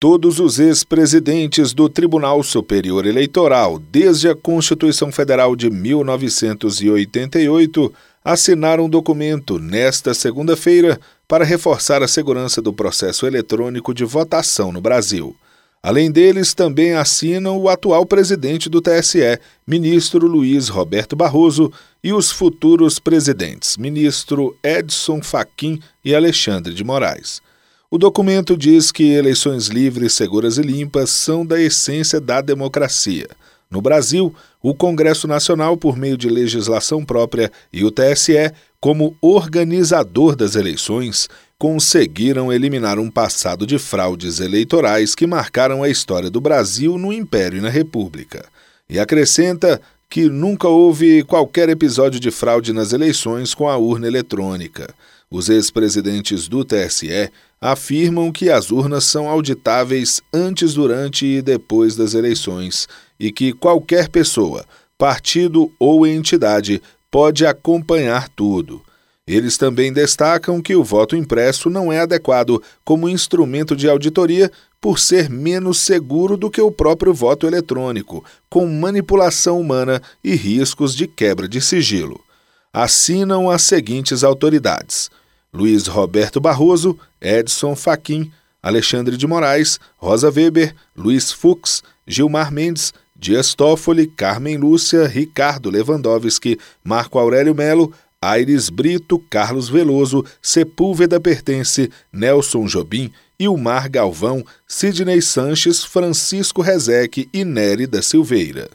Todos os ex-presidentes do Tribunal Superior Eleitoral, desde a Constituição Federal de 1988, assinaram um documento nesta segunda-feira para reforçar a segurança do processo eletrônico de votação no Brasil. Além deles, também assinam o atual presidente do TSE, ministro Luiz Roberto Barroso, e os futuros presidentes, ministro Edson Fachin e Alexandre de Moraes. O documento diz que eleições livres, seguras e limpas são da essência da democracia. No Brasil, o Congresso Nacional, por meio de legislação própria, e o TSE, como organizador das eleições, conseguiram eliminar um passado de fraudes eleitorais que marcaram a história do Brasil no Império e na República. E acrescenta que nunca houve qualquer episódio de fraude nas eleições com a urna eletrônica. Os ex-presidentes do TSE afirmam que as urnas são auditáveis antes, durante e depois das eleições e que qualquer pessoa, partido ou entidade pode acompanhar tudo. Eles também destacam que o voto impresso não é adequado como instrumento de auditoria por ser menos seguro do que o próprio voto eletrônico, com manipulação humana e riscos de quebra de sigilo. Assinam as seguintes autoridades: Luiz Roberto Barroso, Edson Fachin, Alexandre de Moraes, Rosa Weber, Luiz Fux, Gilmar Mendes, Dias Toffoli, Carmen Lúcia, Ricardo Lewandowski, Marco Aurélio Melo, Aires Brito, Carlos Veloso, Sepúlveda Pertence, Nelson Jobim, Ilmar Galvão, Sidney Sanches, Francisco Rezeque e Nery da Silveira.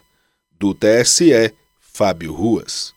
Do TSE, Fábio Ruas.